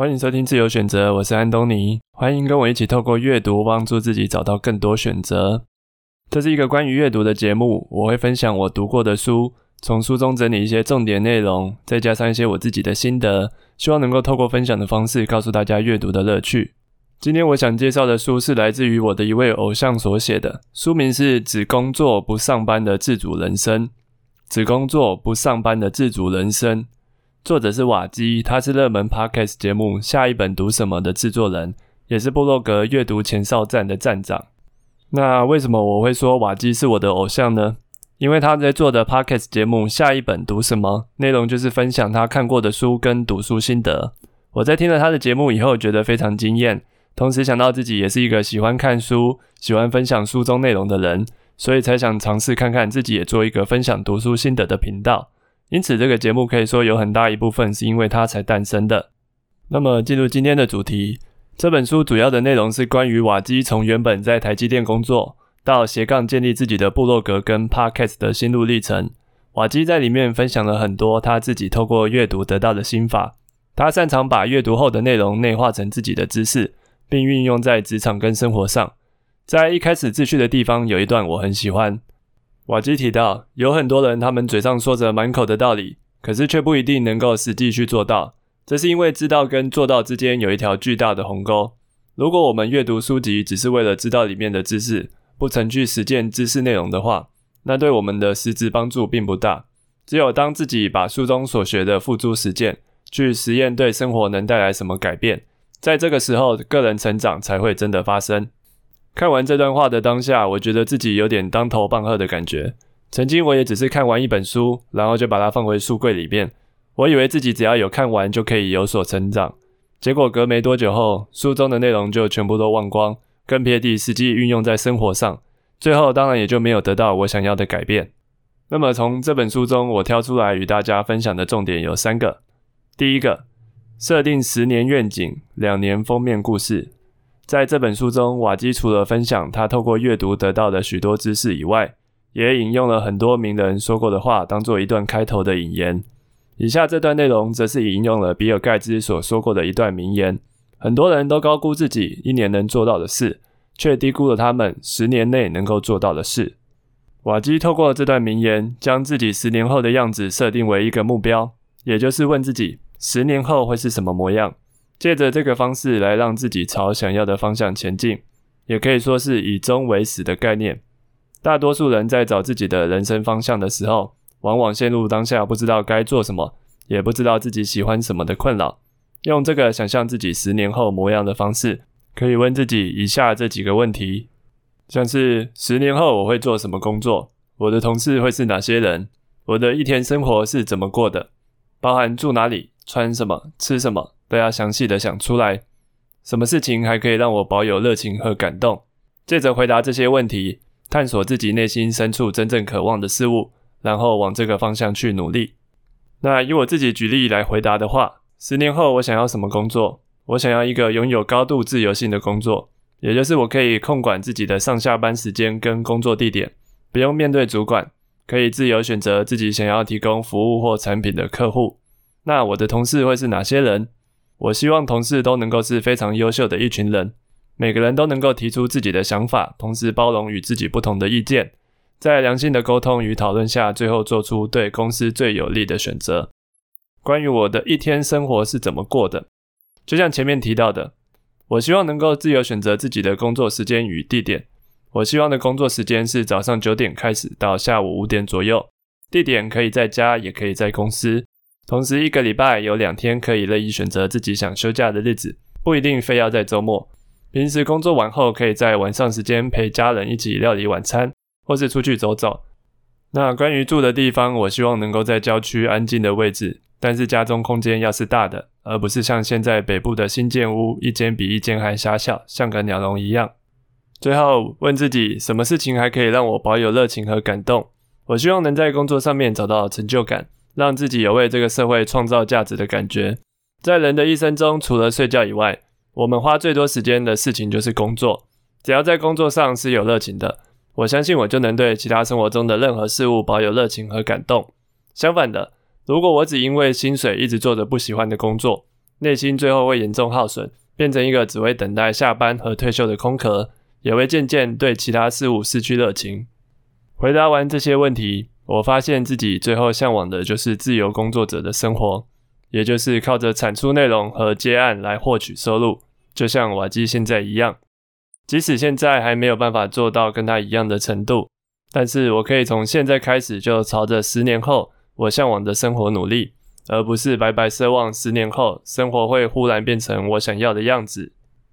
欢迎收听自由选择，我是安东尼。欢迎跟我一起透过阅读帮助自己找到更多选择。这是一个关于阅读的节目，我会分享我读过的书，从书中整理一些重点内容，再加上一些我自己的心得，希望能够透过分享的方式告诉大家阅读的乐趣。今天我想介绍的书是来自于我的一位偶像所写的，书名是《只工作不上班的自主人生》。只工作不上班的自主人生。作者是瓦基，他是热门 podcast 节目《下一本读什么》的制作人，也是部落格阅读前哨站的站长。那为什么我会说瓦基是我的偶像呢？因为他在做的 podcast 节目《下一本读什么》内容就是分享他看过的书跟读书心得。我在听了他的节目以后，觉得非常惊艳，同时想到自己也是一个喜欢看书、喜欢分享书中内容的人，所以才想尝试看看自己也做一个分享读书心得的频道。因此，这个节目可以说有很大一部分是因为它才诞生的。那么，进入今天的主题，这本书主要的内容是关于瓦基从原本在台积电工作，到斜杠建立自己的部落格跟 Podcast 的心路历程。瓦基在里面分享了很多他自己透过阅读得到的心法。他擅长把阅读后的内容内化成自己的知识，并运用在职场跟生活上。在一开始自序的地方有一段我很喜欢。瓦基提到，有很多人，他们嘴上说着满口的道理，可是却不一定能够实际去做到。这是因为知道跟做到之间有一条巨大的鸿沟。如果我们阅读书籍只是为了知道里面的知识，不曾去实践知识内容的话，那对我们的实质帮助并不大。只有当自己把书中所学的付诸实践，去实验对生活能带来什么改变，在这个时候，个人成长才会真的发生。看完这段话的当下，我觉得自己有点当头棒喝的感觉。曾经我也只是看完一本书，然后就把它放回书柜里面。我以为自己只要有看完就可以有所成长，结果隔没多久后，书中的内容就全部都忘光，更别提实际运用在生活上。最后当然也就没有得到我想要的改变。那么从这本书中，我挑出来与大家分享的重点有三个：第一个，设定十年愿景，两年封面故事。在这本书中，瓦基除了分享他透过阅读得到的许多知识以外，也引用了很多名人说过的话，当做一段开头的引言。以下这段内容则是引用了比尔盖茨所说过的一段名言：很多人都高估自己一年能做到的事，却低估了他们十年内能够做到的事。瓦基透过这段名言，将自己十年后的样子设定为一个目标，也就是问自己十年后会是什么模样。借着这个方式来让自己朝想要的方向前进，也可以说是以终为始的概念。大多数人在找自己的人生方向的时候，往往陷入当下不知道该做什么，也不知道自己喜欢什么的困扰。用这个想象自己十年后模样的方式，可以问自己以下这几个问题：像是十年后我会做什么工作？我的同事会是哪些人？我的一天生活是怎么过的？包含住哪里、穿什么、吃什么？都要详细的想出来，什么事情还可以让我保有热情和感动？借着回答这些问题，探索自己内心深处真正渴望的事物，然后往这个方向去努力。那以我自己举例来回答的话，十年后我想要什么工作？我想要一个拥有高度自由性的工作，也就是我可以控管自己的上下班时间跟工作地点，不用面对主管，可以自由选择自己想要提供服务或产品的客户。那我的同事会是哪些人？我希望同事都能够是非常优秀的一群人，每个人都能够提出自己的想法，同时包容与自己不同的意见，在良性的沟通与讨论下，最后做出对公司最有利的选择。关于我的一天生活是怎么过的，就像前面提到的，我希望能够自由选择自己的工作时间与地点。我希望的工作时间是早上九点开始到下午五点左右，地点可以在家，也可以在公司。同时，一个礼拜有两天可以任意选择自己想休假的日子，不一定非要在周末。平时工作完后，可以在晚上时间陪家人一起料理晚餐，或是出去走走。那关于住的地方，我希望能够在郊区安静的位置，但是家中空间要是大的，而不是像现在北部的新建屋，一间比一间还狭小，像个鸟笼一样。最后问自己，什么事情还可以让我保有热情和感动？我希望能在工作上面找到成就感。让自己有为这个社会创造价值的感觉。在人的一生中，除了睡觉以外，我们花最多时间的事情就是工作。只要在工作上是有热情的，我相信我就能对其他生活中的任何事物保有热情和感动。相反的，如果我只因为薪水一直做着不喜欢的工作，内心最后会严重耗损，变成一个只会等待下班和退休的空壳，也会渐渐对其他事物失去热情。回答完这些问题，我发现自己最后向往的就是自由工作者的生活，也就是靠着产出内容和接案来获取收入，就像瓦基现在一样。即使现在还没有办法做到跟他一样的程度，但是我可以从现在开始就朝着十年后我向往的生活努力，而不是白白奢望十年后生活会忽然变成我想要的样子。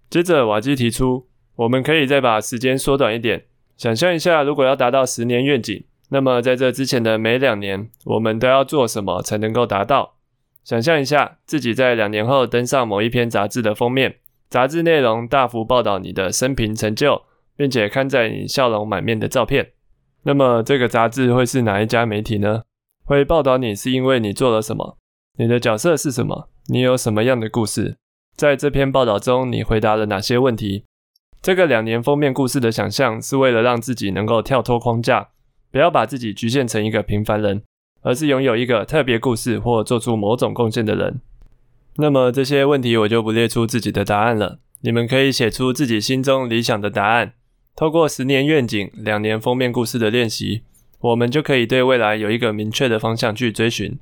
接着，瓦基提出，我们可以再把时间缩短一点，想象一下，如果要达到十年愿景，那么在这之前的每两年，我们都要做什么才能够达到？想象一下自己在两年后登上某一篇杂志的封面。杂志内容大幅报道你的生平成就，并且刊载你笑容满面的照片。那么，这个杂志会是哪一家媒体呢？会报道你是因为你做了什么？你的角色是什么？你有什么样的故事？在这篇报道中，你回答了哪些问题？这个两年封面故事的想象是为了让自己能够跳脱框架，不要把自己局限成一个平凡人，而是拥有一个特别故事或做出某种贡献的人。那么这些问题我就不列出自己的答案了，你们可以写出自己心中理想的答案。透过十年愿景、两年封面故事的练习，我们就可以对未来有一个明确的方向去追寻。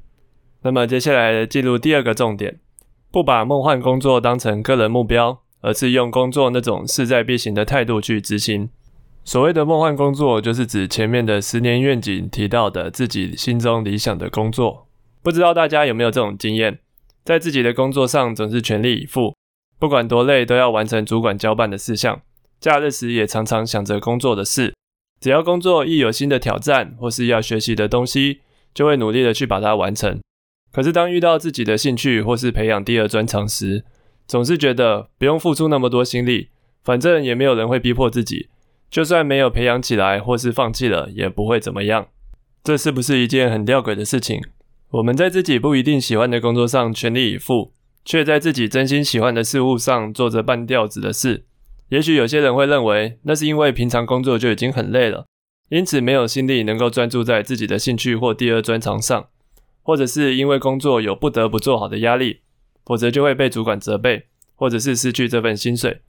那么接下来进入第二个重点，不把梦幻工作当成个人目标，而是用工作那种势在必行的态度去执行。所谓的梦幻工作，就是指前面的十年愿景提到的自己心中理想的工作。不知道大家有没有这种经验？在自己的工作上总是全力以赴，不管多累都要完成主管交办的事项。假日时也常常想着工作的事，只要工作一有新的挑战或是要学习的东西，就会努力的去把它完成。可是当遇到自己的兴趣或是培养第二专长时，总是觉得不用付出那么多心力，反正也没有人会逼迫自己，就算没有培养起来或是放弃了，也不会怎么样。这是不是一件很吊诡的事情？我们在自己不一定喜欢的工作上全力以赴，却在自己真心喜欢的事物上做着半吊子的事。也许有些人会认为，那是因为平常工作就已经很累了，因此没有心力能够专注在自己的兴趣或第二专长上，或者是因为工作有不得不做好的压力，否则就会被主管责备，或者是失去这份薪水。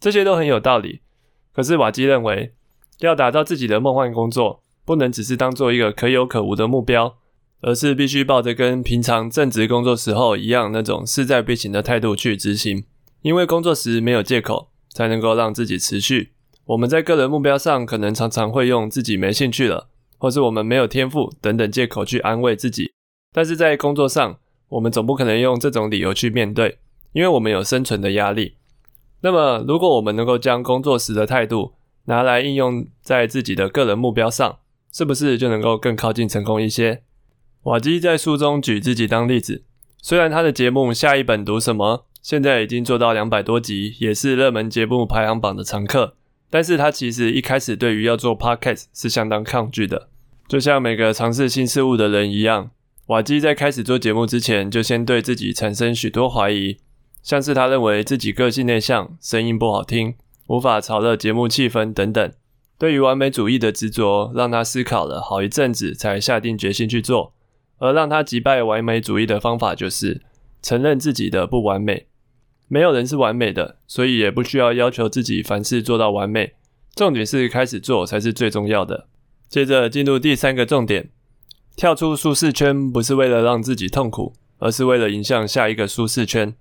这些都很有道理。可是瓦基认为，要打造自己的梦幻工作，不能只是当做一个可有可无的目标。而是必须抱着跟平常正职工作时候一样那种势在必行的态度去执行，因为工作时没有借口，才能够让自己持续。我们在个人目标上可能常常会用自己没兴趣了，或是我们没有天赋等等借口去安慰自己，但是在工作上，我们总不可能用这种理由去面对，因为我们有生存的压力。那么，如果我们能够将工作时的态度拿来应用在自己的个人目标上，是不是就能够更靠近成功一些？瓦基在书中举自己当例子，虽然他的节目《下一本读什么》现在已经做到两百多集，也是热门节目排行榜的常客，但是他其实一开始对于要做 podcast 是相当抗拒的。就像每个尝试新事物的人一样，瓦基在开始做节目之前，就先对自己产生许多怀疑，像是他认为自己个性内向、声音不好听、无法炒热节目气氛等等。对于完美主义的执着，让他思考了好一阵子，才下定决心去做。而让他击败完美主义的方法，就是承认自己的不完美。没有人是完美的，所以也不需要要求自己凡事做到完美。重点是开始做才是最重要的。接着进入第三个重点：跳出舒适圈，不是为了让自己痛苦，而是为了迎向下一个舒适圈。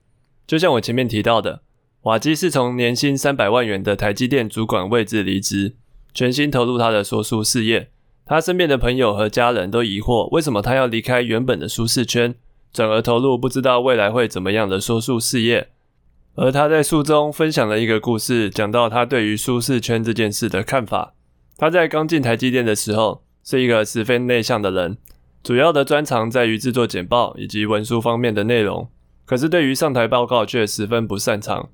就像我前面提到的，瓦基是从年薪三百万元的台积电主管位置离职，全心投入他的说书事业。他身边的朋友和家人都疑惑，为什么他要离开原本的舒适圈，转而投入不知道未来会怎么样的说书事业。而他在书中分享了一个故事，讲到他对于舒适圈这件事的看法。他在刚进台积电的时候，是一个十分内向的人，主要的专长在于制作简报以及文书方面的内容，可是对于上台报告却十分不擅长。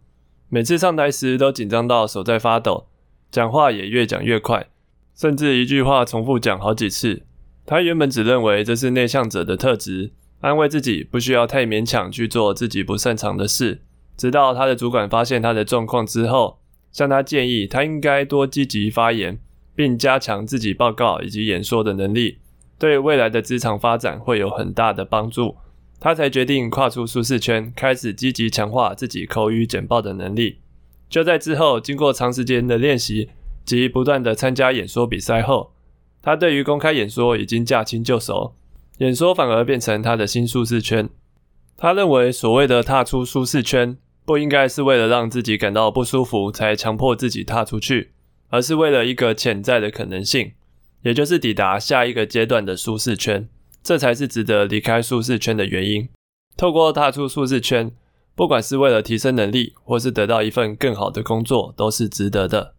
每次上台时都紧张到手在发抖，讲话也越讲越快。甚至一句话重复讲好几次。他原本只认为这是内向者的特质，安慰自己不需要太勉强去做自己不擅长的事。直到他的主管发现他的状况之后，向他建议他应该多积极发言，并加强自己报告以及演说的能力，对未来的职场发展会有很大的帮助。他才决定跨出舒适圈，开始积极强化自己口语简报的能力。就在之后，经过长时间的练习及不断的参加演说比赛后，他对于公开演说已经驾轻就熟，演说反而变成他的新舒适圈。他认为，所谓的踏出舒适圈，不应该是为了让自己感到不舒服才强迫自己踏出去，而是为了一个潜在的可能性，也就是抵达下一个阶段的舒适圈。这才是值得离开舒适圈的原因。透过踏出舒适圈，不管是为了提升能力，或是得到一份更好的工作，都是值得的。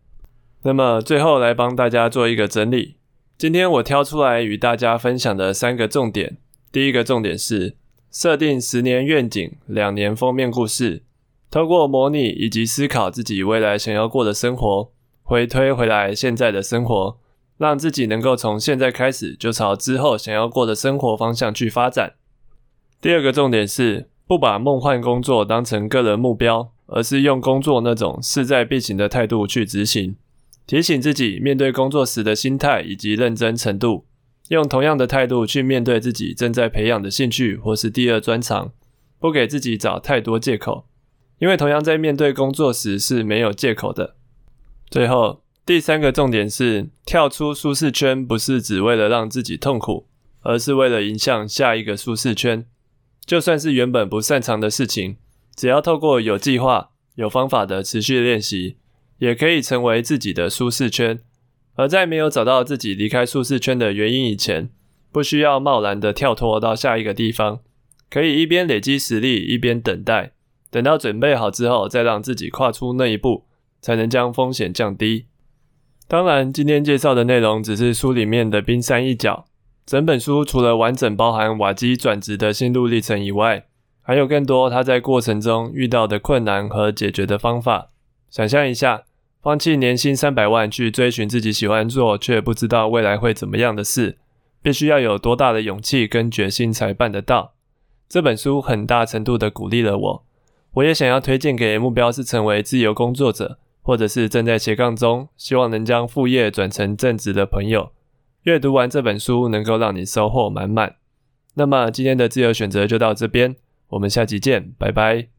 那么最后来帮大家做一个整理。今天我挑出来与大家分享的三个重点。第一个重点是设定十年愿景、两年封面故事，透过模拟以及思考自己未来想要过的生活，回推回来现在的生活。让自己能够从现在开始就朝之后想要过的生活方向去发展。第二个重点是不把梦幻工作当成个人目标，而是用工作那种势在必行的态度去执行。提醒自己面对工作时的心态以及认真程度，用同样的态度去面对自己正在培养的兴趣或是第二专长，不给自己找太多借口，因为同样在面对工作时是没有借口的。最后。第三个重点是跳出舒适圈，不是只为了让自己痛苦，而是为了迎向下一个舒适圈。就算是原本不擅长的事情，只要透过有计划、有方法的持续练习，也可以成为自己的舒适圈。而在没有找到自己离开舒适圈的原因以前，不需要贸然的跳脱到下一个地方，可以一边累积实力，一边等待，等到准备好之后，再让自己跨出那一步，才能将风险降低。当然，今天介绍的内容只是书里面的冰山一角。整本书除了完整包含瓦基转职的心路历程以外，还有更多他在过程中遇到的困难和解决的方法。想象一下，放弃年薪三百万去追寻自己喜欢做却不知道未来会怎么样的事，必须要有多大的勇气跟决心才办得到？这本书很大程度的鼓励了我，我也想要推荐给目标是成为自由工作者。或者是正在斜杠中，希望能将副业转成正职的朋友，阅读完这本书能够让你收获满满。那么今天的自由选择就到这边，我们下期见，拜拜。